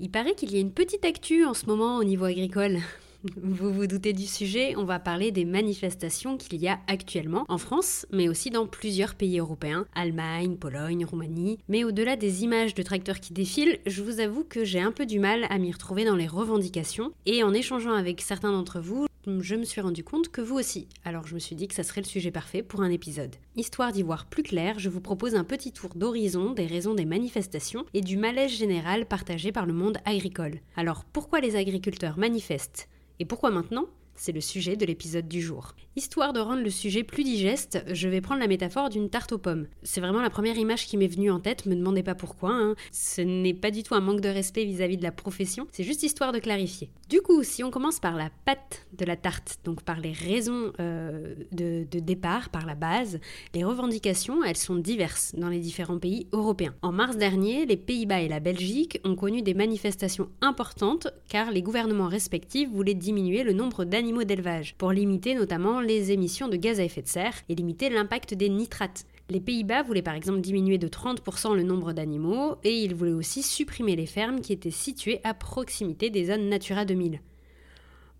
Il paraît qu'il y a une petite actu en ce moment au niveau agricole. Vous vous doutez du sujet, on va parler des manifestations qu'il y a actuellement en France, mais aussi dans plusieurs pays européens, Allemagne, Pologne, Roumanie. Mais au-delà des images de tracteurs qui défilent, je vous avoue que j'ai un peu du mal à m'y retrouver dans les revendications, et en échangeant avec certains d'entre vous, je me suis rendu compte que vous aussi. Alors je me suis dit que ça serait le sujet parfait pour un épisode. Histoire d'y voir plus clair, je vous propose un petit tour d'horizon des raisons des manifestations et du malaise général partagé par le monde agricole. Alors pourquoi les agriculteurs manifestent? Et pourquoi maintenant? C'est le sujet de l'épisode du jour. Histoire de rendre le sujet plus digeste, je vais prendre la métaphore d'une tarte aux pommes. C'est vraiment la première image qui m'est venue en tête, me demandez pas pourquoi. Hein. Ce n'est pas du tout un manque de respect vis-à-vis de la profession, c'est juste histoire de clarifier. Du coup, si on commence par la pâte de la tarte, donc par les raisons euh, de, départ, par la base, les revendications, elles sont diverses dans les différents pays européens. En mars dernier, les Pays-Bas et la Belgique ont connu des manifestations importantes car les gouvernements respectifs voulaient diminuer le nombre d'élevage, pour limiter notamment les émissions de gaz à effet de serre et limiter l'impact des nitrates. Les Pays-Bas voulaient par exemple diminuer de 30% le nombre d'animaux et ils voulaient aussi supprimer les fermes qui étaient situées à proximité des zones Natura 2000.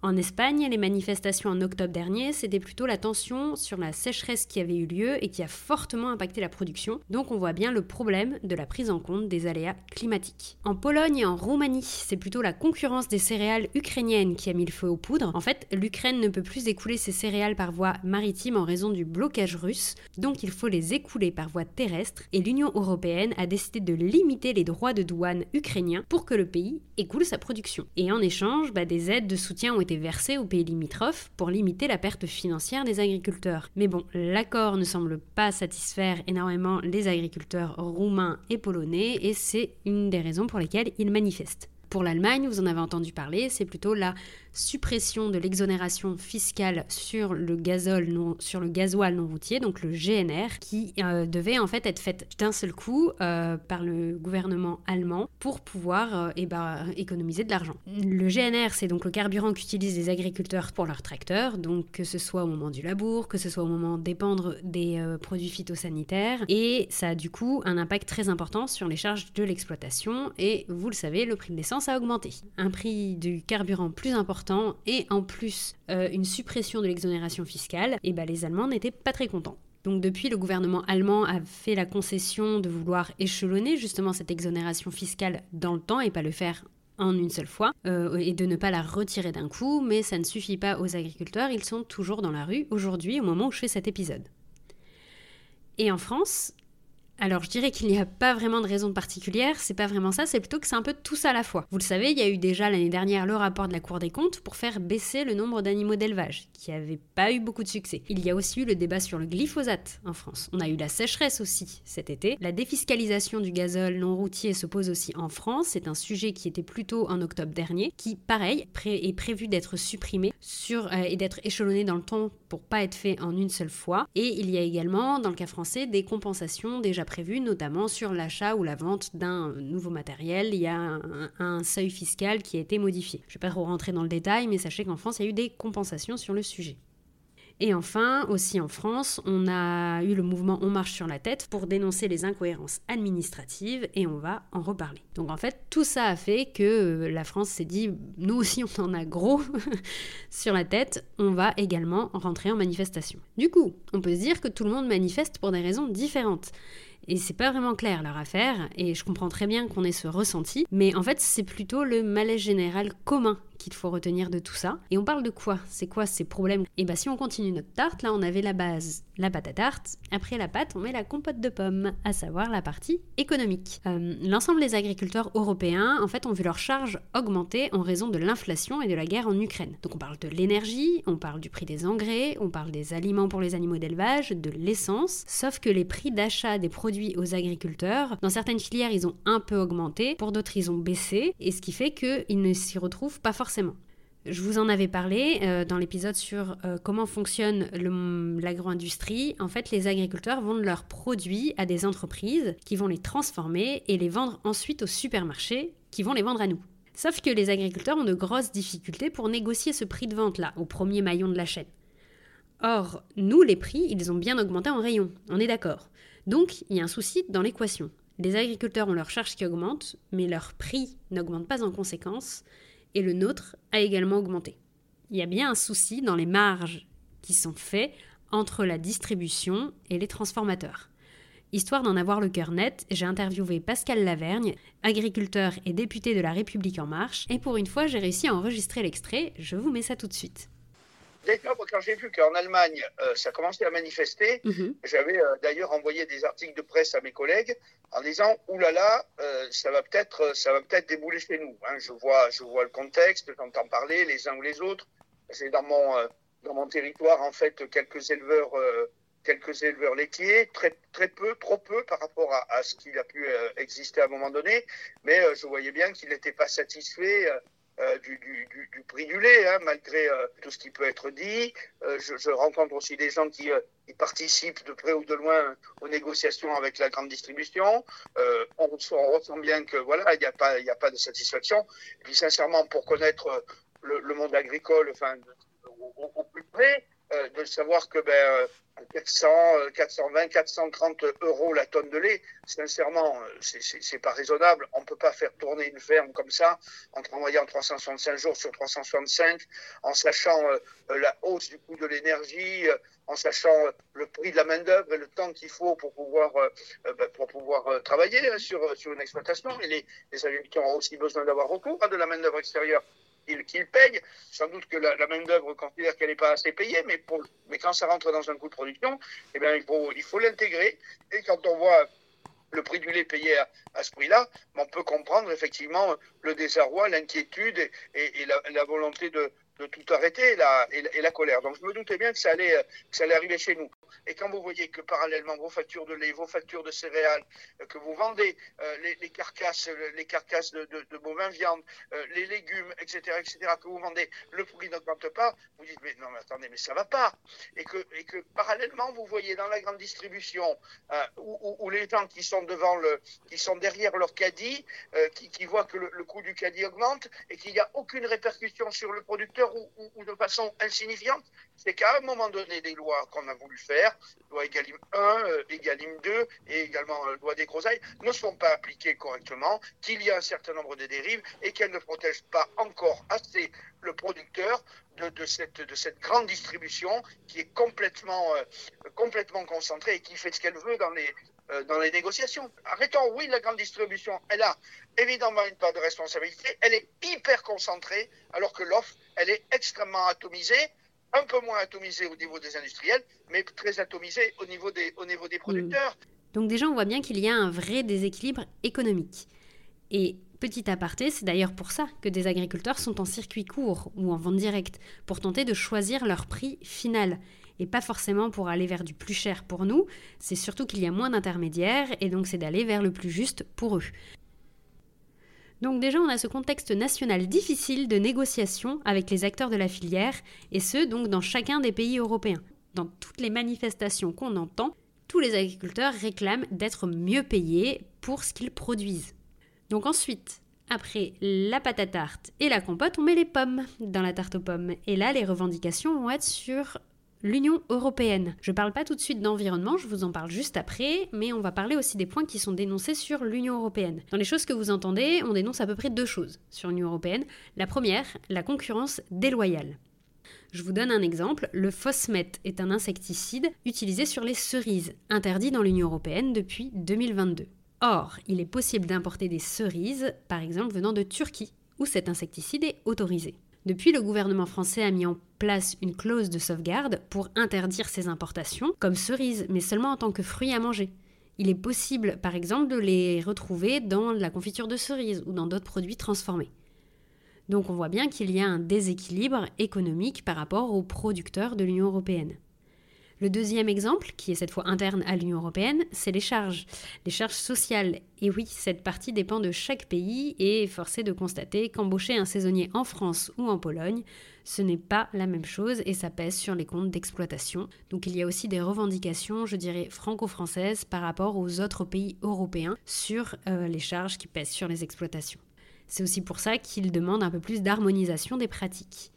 En Espagne, les manifestations en octobre dernier, c'était plutôt la tension sur la sécheresse qui avait eu lieu et qui a fortement impacté la production. Donc on voit bien le problème de la prise en compte des aléas climatiques. En Pologne et en Roumanie, c'est plutôt la concurrence des céréales ukrainiennes qui a mis le feu aux poudres. En fait, l'Ukraine ne peut plus écouler ses céréales par voie maritime en raison du blocage russe, donc il faut les écouler par voie terrestre et l'Union européenne a décidé de limiter les droits de douane ukrainiens pour que le pays écoule sa production. Et en échange, bah, des aides de soutien ont été versés aux pays limitrophes pour limiter la perte financière des agriculteurs. Mais bon, l'accord ne semble pas satisfaire énormément les agriculteurs roumains et polonais et c'est une des raisons pour lesquelles ils manifestent. Pour l'Allemagne, vous en avez entendu parler, c'est plutôt la suppression de l'exonération fiscale sur le gazole non, sur le gasoil non routier, donc le GNR, qui euh, devait en fait être faite d'un seul coup euh, par le gouvernement allemand pour pouvoir euh, eh ben, économiser de l'argent. Le GNR, c'est donc le carburant qu'utilisent les agriculteurs pour leurs tracteurs, donc que ce soit au moment du labour, que ce soit au moment d'épandre des produits phytosanitaires, et ça a du coup un impact très important sur les charges de l'exploitation, et vous le savez, le prix de l'essence a augmenté. Un prix du carburant plus important et en plus euh, une suppression de l'exonération fiscale, et ben les Allemands n'étaient pas très contents. Donc depuis, le gouvernement allemand a fait la concession de vouloir échelonner justement cette exonération fiscale dans le temps et pas le faire en une seule fois euh, et de ne pas la retirer d'un coup, mais ça ne suffit pas aux agriculteurs, ils sont toujours dans la rue aujourd'hui au moment où je fais cet épisode. Et en France, alors je dirais qu'il n'y a pas vraiment de raison particulière, c'est pas vraiment ça, c'est plutôt que c'est un peu tout ça à la fois. Vous le savez, il y a eu déjà l'année dernière le rapport de la Cour des comptes pour faire baisser le nombre d'animaux d'élevage, qui n'avait pas eu beaucoup de succès. Il y a aussi eu le débat sur le glyphosate en France. On a eu la sécheresse aussi cet été. La défiscalisation du gazole non routier se pose aussi en France, c'est un sujet qui était plutôt en octobre dernier, qui pareil est prévu d'être supprimé sur, euh, et d'être échelonné dans le temps pour pas être fait en une seule fois. Et il y a également dans le cas français des compensations déjà notamment sur l'achat ou la vente d'un nouveau matériel. Il y a un, seuil fiscal qui a été modifié. Je ne vais pas trop rentrer dans le détail, mais sachez qu'en France, il y a eu des compensations sur le sujet. Et enfin, aussi en France, on a eu le mouvement On marche sur la tête pour dénoncer les incohérences administratives et on va en reparler. Donc en fait, tout ça a fait que la France s'est dit, nous aussi on en a gros sur la tête, on va également rentrer en manifestation. Du coup, on peut se dire que tout le monde manifeste pour des raisons différentes. Et c'est pas vraiment clair leur affaire, et je comprends très bien qu'on ait ce ressenti, mais en fait c'est plutôt le malaise général commun qu'il faut retenir de tout ça. Et on parle de quoi? C'est quoi ces problèmes? Et eh bien si on continue notre tarte, là on avait la base, la pâte à tarte. Après la pâte, on met la compote de pommes, à savoir la partie économique. Euh, l'ensemble des agriculteurs européens, en fait, ont vu leur charge augmenter en raison de l'inflation et de la guerre en Ukraine. Donc on parle de l'énergie, on parle du prix des engrais, on parle des aliments pour les animaux d'élevage, de l'essence, sauf que les prix d'achat des produits aux agriculteurs, dans certaines filières, ils ont un peu augmenté, pour d'autres, ils ont baissé, et ce qui fait qu'ils ne s'y retrouvent pas forcément. Je vous en avais parlé euh, dans l'épisode sur euh, comment fonctionne l'agro-industrie. En fait, les agriculteurs vendent leurs produits à des entreprises qui vont les transformer et les vendre ensuite aux supermarchés qui vont les vendre à nous. Sauf que les agriculteurs ont de grosses difficultés pour négocier ce prix de vente-là, au premier maillon de la chaîne. Or, nous, les prix, ils ont bien augmenté en rayon, on est d'accord. Donc, il y a un souci dans l'équation. Les agriculteurs ont leurs charges qui augmentent, mais leur prix n'augmente pas en conséquence, et le nôtre a également augmenté. Il y a bien un souci dans les marges qui sont faits entre la distribution et les transformateurs. Histoire d'en avoir le cœur net, j'ai interviewé Pascal Lavergne, agriculteur et député de La République en marche, et pour une fois j'ai réussi à enregistrer l'extrait, je vous mets ça tout de suite. Quand j'ai vu qu'en Allemagne, euh, ça commençait à manifester, mhm. j'avais euh, d'ailleurs envoyé des articles de presse à mes collègues en disant oulala, là là, euh, ça va peut-être, euh, ça va peut-être débouler chez nous. Hein. Je vois, je vois le contexte, j'entends parler les uns ou les autres. C'est dans mon dans mon territoire en fait quelques éleveurs, quelques éleveurs laitiers, très très peu, trop peu par rapport à, à ce qu'il a pu exister à un moment donné. Mais je voyais bien qu'il n'était pas satisfait euh, du, du, prix du lait, hein, malgré euh, tout ce qui peut être dit. Euh, je, rencontre aussi des gens qui, participent de près ou de loin aux négociations avec la grande distribution. On, on, ressent bien que voilà, il n'y a pas, il a pas de satisfaction. Et puis sincèrement, pour connaître le, monde agricole, enfin, au, au, plus près, de savoir que ben 400, 420, 430 euros la tonne de lait, sincèrement, c'est pas raisonnable. On peut pas faire tourner une ferme comme ça en travaillant 365 jours sur 365, en sachant euh, la hausse du coût de l'énergie, euh, en sachant euh, le prix de la main-d'œuvre et le temps qu'il faut pour pouvoir, ben, pour pouvoir travailler hein, sur, sur une exploitation. Et les, les agriculteurs ont aussi besoin d'avoir recours à de la main-d'œuvre extérieure qu'il paye. Sans doute que la, main-d'œuvre considère qu'elle n'est pas assez payée, mais, quand ça rentre dans un coût de production, eh bien, il faut, l'intégrer. Et quand on voit le prix du lait payé à, ce prix-là, on peut comprendre effectivement le désarroi, l'inquiétude et, la, volonté de, tout arrêter la, et, la, colère. Donc je me doutais bien que ça allait arriver chez nous. Et quand vous voyez que parallèlement vos factures de lait, vos factures de céréales, euh, que vous vendez euh, les, carcasses, les carcasses de, bovins viande, euh, les légumes, etc., etc., que vous vendez, le prix n'augmente pas, vous dites mais non mais attendez mais ça va pas. Et que, et que parallèlement vous voyez dans la grande distribution où, les gens qui sont devant le, qui sont derrière leur caddie, qui, voient que le, coût du caddie augmente et qu'il n'y a aucune répercussion sur le producteur ou de façon insignifiante, c'est qu'à un moment donné des lois qu'on a voulu faire loi Egalim 1, euh, Egalim 2 et également euh, loi des groseilles, ne sont pas appliquées correctement, qu'il y a un certain nombre de dérives et qu'elles ne protègent pas encore assez le producteur de, cette, de cette grande distribution qui est complètement, euh, complètement concentrée et qui fait ce qu'elle veut dans les négociations. Arrêtons, oui, la grande distribution, elle a évidemment une part de responsabilité, elle est hyper concentrée, alors que l'offre, elle est extrêmement atomisée un peu moins atomisé au niveau des industriels, mais très atomisé au niveau des, au niveau des producteurs. Donc déjà, on voit bien qu'il y a un vrai déséquilibre économique. Et petit aparté, c'est d'ailleurs pour ça que des agriculteurs sont en circuit court ou en vente directe, pour tenter de choisir leur prix final. Et pas forcément pour aller vers du plus cher pour nous, c'est surtout qu'il y a moins d'intermédiaires et donc c'est d'aller vers le plus juste pour eux. Donc déjà, on a ce contexte national difficile de négociation avec les acteurs de la filière, et ce, donc dans chacun des pays européens. Dans toutes les manifestations qu'on entend, tous les agriculteurs réclament d'être mieux payés pour ce qu'ils produisent. Donc ensuite, après la pâte à tarte et la compote, on met les pommes dans la tarte aux pommes. Et là, les revendications vont être sur l'Union européenne. Je ne parle pas tout de suite d'environnement, je vous en parle juste après, mais on va parler aussi des points qui sont dénoncés sur l'Union européenne. Dans les choses que vous entendez, on dénonce à peu près deux choses sur l'Union européenne. La première, la concurrence déloyale. Je vous donne un exemple. Le Fosmet est un insecticide utilisé sur les cerises, interdit dans l'Union européenne depuis 2022. Or, il est possible d'importer des cerises, par exemple venant de Turquie, où cet insecticide est autorisé. Depuis, le gouvernement français a mis en place une clause de sauvegarde pour interdire ces importations, comme cerises, mais seulement en tant que fruits à manger. Il est possible, par exemple, de les retrouver dans la confiture de cerises ou dans d'autres produits transformés. Donc on voit bien qu'il y a un déséquilibre économique par rapport aux producteurs de l'Union européenne. Le deuxième exemple, qui est cette fois interne à l'Union européenne, c'est les charges. Les charges sociales. Et oui, cette partie dépend de chaque pays et est forcé de constater qu'embaucher un saisonnier en France ou en Pologne, ce n'est pas la même chose et ça pèse sur les comptes d'exploitation. Donc il y a aussi des revendications, je dirais, franco-françaises par rapport aux autres pays européens sur euh, les charges qui pèsent sur les exploitations. C'est aussi pour ça qu'il demande un peu plus d'harmonisation des pratiques.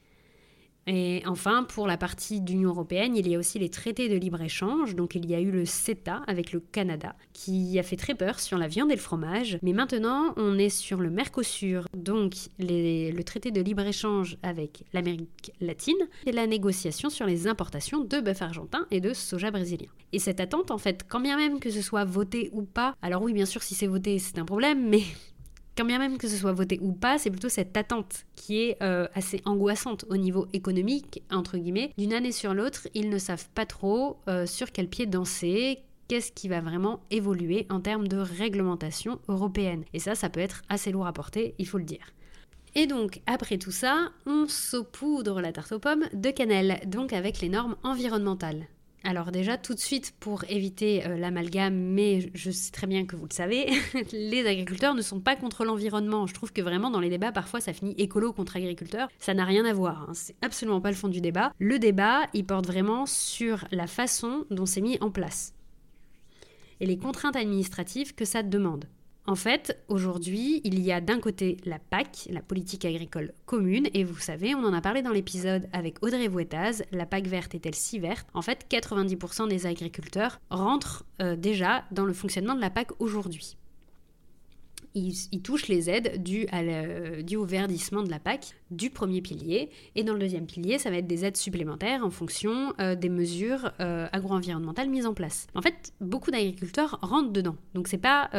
Et enfin, pour la partie d'Union européenne, il y a aussi les traités de libre-échange. Donc il y a eu le CETA avec le Canada, qui a fait très peur sur la viande et le fromage. Mais maintenant, on est sur le Mercosur, donc le traité de libre-échange avec l'Amérique latine, et la négociation sur les importations de bœuf argentin et de soja brésilien. Et cette attente, en fait, quand bien même que ce soit voté ou pas, alors oui, bien sûr, si c'est voté, c'est un problème, mais quand bien même que ce soit voté ou pas, c'est plutôt cette attente qui est euh, assez angoissante au niveau économique, entre guillemets. D'une année sur l'autre, ils ne savent pas trop euh, sur quel pied danser, qu'est-ce qui va vraiment évoluer en termes de réglementation européenne. Et ça, ça peut être assez lourd à porter, il faut le dire. Et donc, après tout ça, on saupoudre la tarte aux pommes de cannelle, donc avec les normes environnementales. Alors déjà, tout de suite, pour éviter euh, l'amalgame, mais je sais très bien que vous le savez, les agriculteurs ne sont pas contre l'environnement. Je trouve que vraiment dans les débats, parfois ça finit écolo contre agriculteur. Ça n'a rien à voir, hein. c'est absolument pas le fond du débat. Le débat, il porte vraiment sur la façon dont c'est mis en place et les contraintes administratives que ça demande. En fait, aujourd'hui, il y a d'un côté la PAC, la politique agricole commune, et vous savez, on en a parlé dans l'épisode avec Audrey Vouettaz, la PAC verte est-elle si verte? En fait, 90% des agriculteurs rentrent euh, déjà dans le fonctionnement de la PAC aujourd'hui. Ils, touchent les aides dues, au verdissement de la PAC du premier pilier. Et dans le deuxième pilier, ça va être des aides supplémentaires en fonction euh, des mesures euh, agro-environnementales mises en place. En fait, beaucoup d'agriculteurs rentrent dedans. Donc c'est pas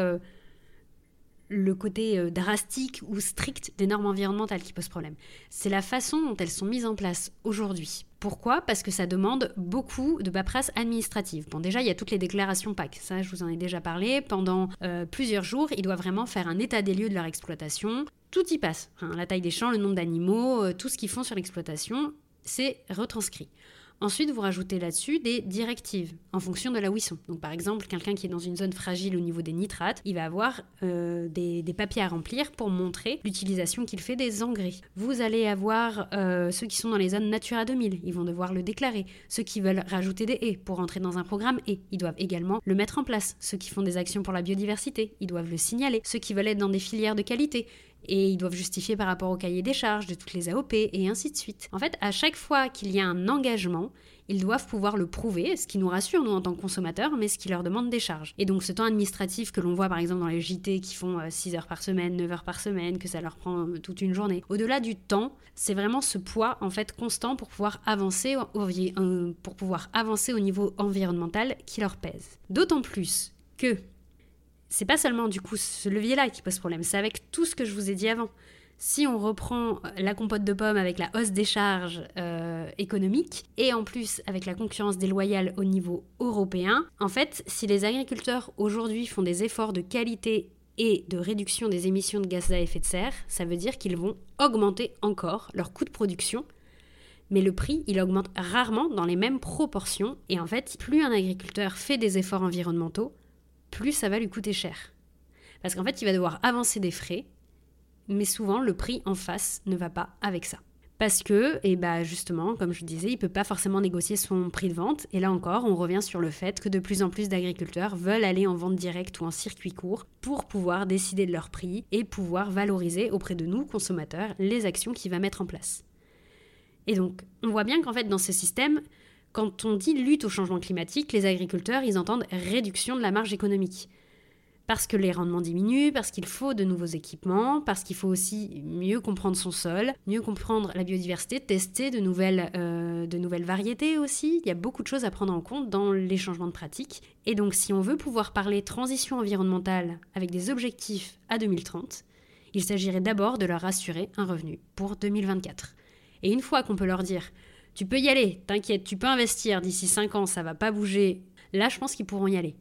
le côté euh, drastique ou strict des normes environnementales qui pose problème. C'est la façon dont elles sont mises en place aujourd'hui. Pourquoi? Parce que ça demande beaucoup de paperasse administrative. Bon, déjà, il y a toutes les déclarations PAC. Ça, je vous en ai déjà parlé. Pendant euh, plusieurs jours, ils doivent vraiment faire un état des lieux de leur exploitation. Tout y passe. la taille des champs, le nombre d'animaux, euh, tout ce qu'ils font sur l'exploitation, c'est retranscrit. Ensuite, vous rajoutez là-dessus des directives en fonction de là où ils sont. Donc, par exemple, quelqu'un qui est dans une zone fragile au niveau des nitrates, il va avoir euh, des, papiers à remplir pour montrer l'utilisation qu'il fait des engrais. Vous allez avoir euh, ceux qui sont dans les zones Natura 2000, ils vont devoir le déclarer. Ceux qui veulent rajouter des haies pour entrer dans un programme et ils doivent également le mettre en place. Ceux qui font des actions pour la biodiversité, ils doivent le signaler. Ceux qui veulent être dans des filières de qualité, et ils doivent justifier par rapport au cahier des charges de toutes les AOP et ainsi de suite. En fait, à chaque fois qu'il y a un engagement, ils doivent pouvoir le prouver, ce qui nous rassure nous en tant que consommateurs, mais ce qui leur demande des charges. Et donc ce temps administratif que l'on voit par exemple dans les JT qui font 6 euh, heures par semaine, 9 heures par semaine, que ça leur prend euh, toute une journée, au-delà du temps, c'est vraiment ce poids en fait constant pour pouvoir avancer au, pour pouvoir avancer au niveau environnemental qui leur pèse. D'autant plus que c'est pas seulement du coup ce levier-là qui pose problème, c'est avec tout ce que je vous ai dit avant. Si on reprend la compote de pommes avec la hausse des charges euh, économiques et en plus avec la concurrence déloyale au niveau européen, en fait, si les agriculteurs aujourd'hui font des efforts de qualité et de réduction des émissions de gaz à effet de serre, ça veut dire qu'ils vont augmenter encore leur coût de production mais le prix, il augmente rarement dans les mêmes proportions. Et en fait, plus un agriculteur fait des efforts environnementaux, plus ça va lui coûter cher. Parce qu'en fait, il va devoir avancer des frais, mais souvent le prix en face ne va pas avec ça. Parce que, et bah justement, comme je disais, il ne peut pas forcément négocier son prix de vente. Et là encore, on revient sur le fait que de plus en plus d'agriculteurs veulent aller en vente directe ou en circuit court pour pouvoir décider de leur prix et pouvoir valoriser auprès de nous, consommateurs, les actions qu'il va mettre en place. Et donc, on voit bien qu'en fait, dans ce système, quand on dit lutte au changement climatique, les agriculteurs, ils entendent réduction de la marge économique. Parce que les rendements diminuent, parce qu'il faut de nouveaux équipements, parce qu'il faut aussi mieux comprendre son sol, mieux comprendre la biodiversité, tester de nouvelles, euh, de nouvelles variétés aussi. Il y a beaucoup de choses à prendre en compte dans les changements de pratique. Et donc si on veut pouvoir parler transition environnementale avec des objectifs à 2030, il s'agirait d'abord de leur assurer un revenu pour 2024. Et une fois qu'on peut leur dire tu peux y aller, t'inquiète, tu peux investir, d'ici 5 ans ça va pas bouger, là je pense qu'ils pourront y aller.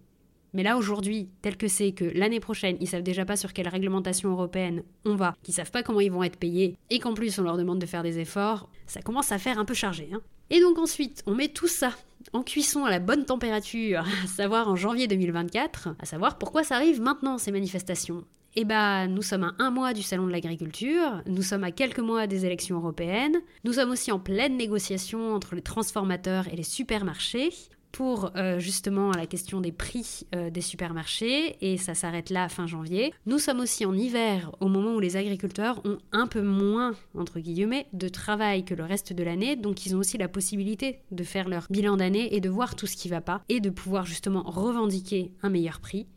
Mais là aujourd'hui, tel que c'est que l'année prochaine, ils savent déjà pas sur quelle réglementation européenne on va, qu'ils savent pas comment ils vont être payés, et qu'en plus on leur demande de faire des efforts, ça commence à faire un peu chargé. Hein. Et donc ensuite, on met tout ça en cuisson à la bonne température, à savoir en janvier 2024, à savoir pourquoi ça arrive maintenant ces manifestations. Eh bien, nous sommes à un mois du Salon de l'agriculture, nous sommes à quelques mois des élections européennes, nous sommes aussi en pleine négociation entre les transformateurs et les supermarchés pour euh, justement la question des prix euh, des supermarchés et ça s'arrête là fin janvier. Nous sommes aussi en hiver au moment où les agriculteurs ont un peu moins entre guillemets de travail que le reste de l'année donc ils ont aussi la possibilité de faire leur bilan d'année et de voir tout ce qui va pas et de pouvoir justement revendiquer un meilleur prix.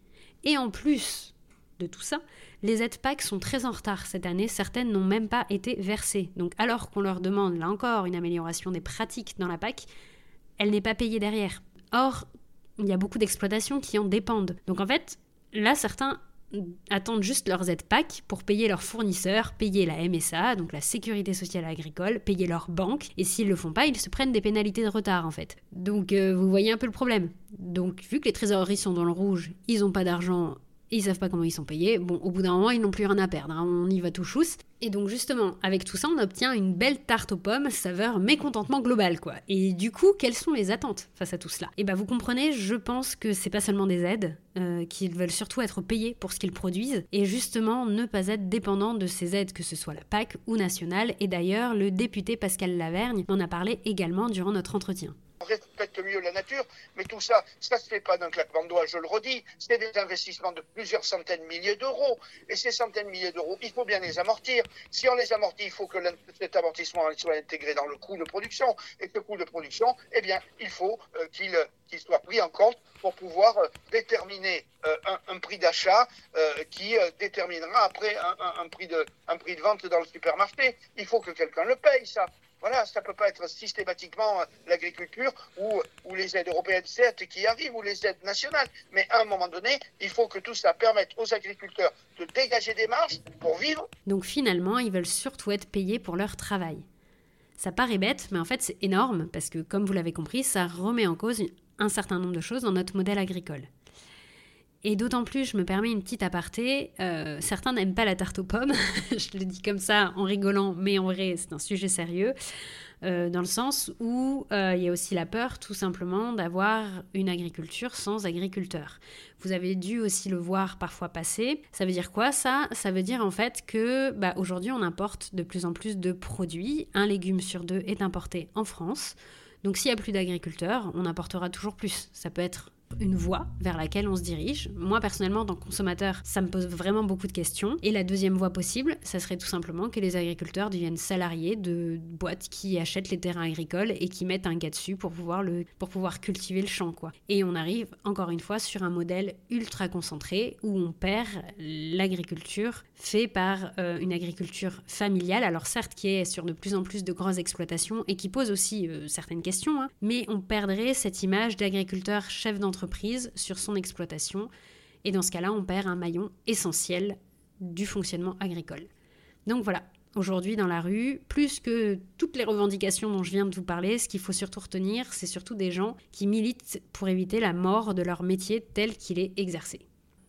Et en plus de tout ça, les aides PAC sont très en retard cette année, certaines n'ont même pas été versées. Donc alors qu'on leur demande là encore une amélioration des pratiques dans la PAC, elle n'est pas payée derrière. Or, il y a beaucoup d'exploitations qui en dépendent. Donc en fait, là certains attendent juste leurs aides PAC pour payer leurs fournisseurs, payer la MSA, donc la sécurité sociale agricole, payer leurs banques, et s'ils le font pas, ils se prennent des pénalités de retard en fait. Donc euh, vous voyez un peu le problème. Donc vu que les trésoreries sont dans le rouge, ils n'ont pas d'argent ils savent pas comment ils sont payés. Bon, au bout d'un moment, ils n'ont plus rien à perdre. Hein. On y va tout chousse. Et donc, justement, avec tout ça, on obtient une belle tarte aux pommes, saveur mécontentement global, quoi. Et du coup, quelles sont les attentes face à tout cela? Et eh ben, vous comprenez, je pense que c'est pas seulement des aides, euh, qu'ils veulent surtout être payés pour ce qu'ils produisent, et justement ne pas être dépendants de ces aides, que ce soit la PAC ou nationale. Et d'ailleurs, le député Pascal Lavergne en a parlé également durant notre entretien respecte mieux la nature, mais tout ça, ça ne se fait pas d'un claquement de doigts, je le redis, c'est des investissements de plusieurs centaines de milliers d'euros, et ces centaines de milliers d'euros, il faut bien les amortir. Si on les amortit, il faut que cet amortissement soit intégré dans le coût de production, et ce coût de production, eh bien, il faut euh, qu'il soit pris en compte pour pouvoir euh, déterminer euh, un, prix d'achat qui déterminera après un, prix de, un prix de vente dans le supermarché. Il faut que quelqu'un le paye, ça. Voilà, ça ne peut pas être systématiquement l'agriculture ou, ou, les aides européennes, certes, qui arrivent, ou les aides nationales. Mais à un moment donné, il faut que tout ça permette aux agriculteurs de dégager des marges pour vivre. Donc finalement, ils veulent surtout être payés pour leur travail. Ça paraît bête, mais en fait c'est énorme, parce que comme vous l'avez compris, ça remet en cause un certain nombre de choses dans notre modèle agricole. Et d'autant plus, je me permets une petite aparté, euh, certains n'aiment pas la tarte aux pommes, je le dis comme ça en rigolant, mais en vrai c'est un sujet sérieux, euh, dans le sens où euh, il y a aussi la peur tout simplement d'avoir une agriculture sans agriculteurs. Vous avez dû aussi le voir parfois passer. Ça veut dire quoi ça? Ça veut dire en fait que bah, aujourd'hui on importe de plus en plus de produits. Un légume sur deux est importé en France. Donc s'il n'y a plus d'agriculteurs, on importera toujours plus. Ça peut être une voie vers laquelle on se dirige. Moi, personnellement, que consommateur, ça me pose vraiment beaucoup de questions. Et la deuxième voie possible, ça serait tout simplement que les agriculteurs deviennent salariés de boîtes qui achètent les terrains agricoles et qui mettent un gars dessus pour pouvoir, le, pour pouvoir cultiver le champ. Quoi. Et on arrive, encore une fois, sur un modèle ultra concentré où on perd l'agriculture fait par euh, une agriculture familiale, alors certes qui est sur de plus en plus de grosses exploitations et qui pose aussi euh, certaines questions, hein, mais on perdrait cette image d'agriculteur chef d'entreprise sur son exploitation. Et dans ce cas-là, on perd un maillon essentiel du fonctionnement agricole. Donc voilà, aujourd'hui dans la rue, plus que toutes les revendications dont je viens de vous parler, ce qu'il faut surtout retenir, c'est surtout des gens qui militent pour éviter la mort de leur métier tel qu'il est exercé.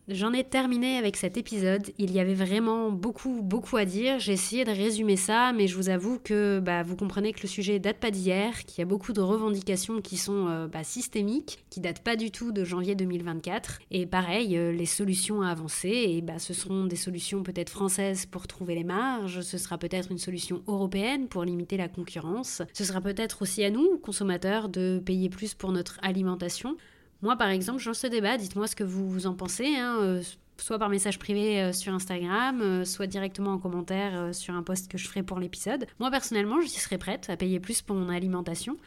J'en ai terminé avec cet épisode. Il y avait vraiment beaucoup, beaucoup à dire. J'ai essayé de résumer ça, mais je vous avoue que bah, vous comprenez que le sujet date pas d'hier, qu'il y a beaucoup de revendications qui sont euh, bah, systémiques, qui datent pas du tout de janvier 2024. Et pareil, euh, les solutions à avancer, et bah, ce seront des solutions peut-être françaises pour trouver les marges, ce sera peut-être une solution européenne pour limiter la concurrence, ce sera peut-être aussi à nous, consommateurs, de payer plus pour notre alimentation. Moi, par exemple, je ce débat. Dites-moi ce que vous, en pensez. Hein, euh, soit par message privé euh, sur Instagram, euh, soit directement en commentaire sur un post que je ferai pour l'épisode. Moi, personnellement, je serais prête à payer plus pour mon alimentation,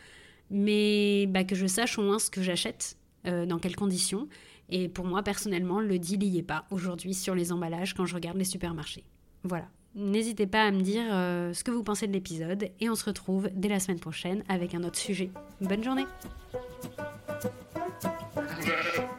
mais bah, que je sache au moins ce que j'achète, dans quelles conditions. Et pour moi, personnellement, le deal n'y est pas aujourd'hui sur les emballages quand je regarde les supermarchés. Voilà. N'hésitez pas à me dire ce que vous pensez de l'épisode et on se retrouve dès la semaine prochaine avec un autre sujet. Bonne journée Yeah.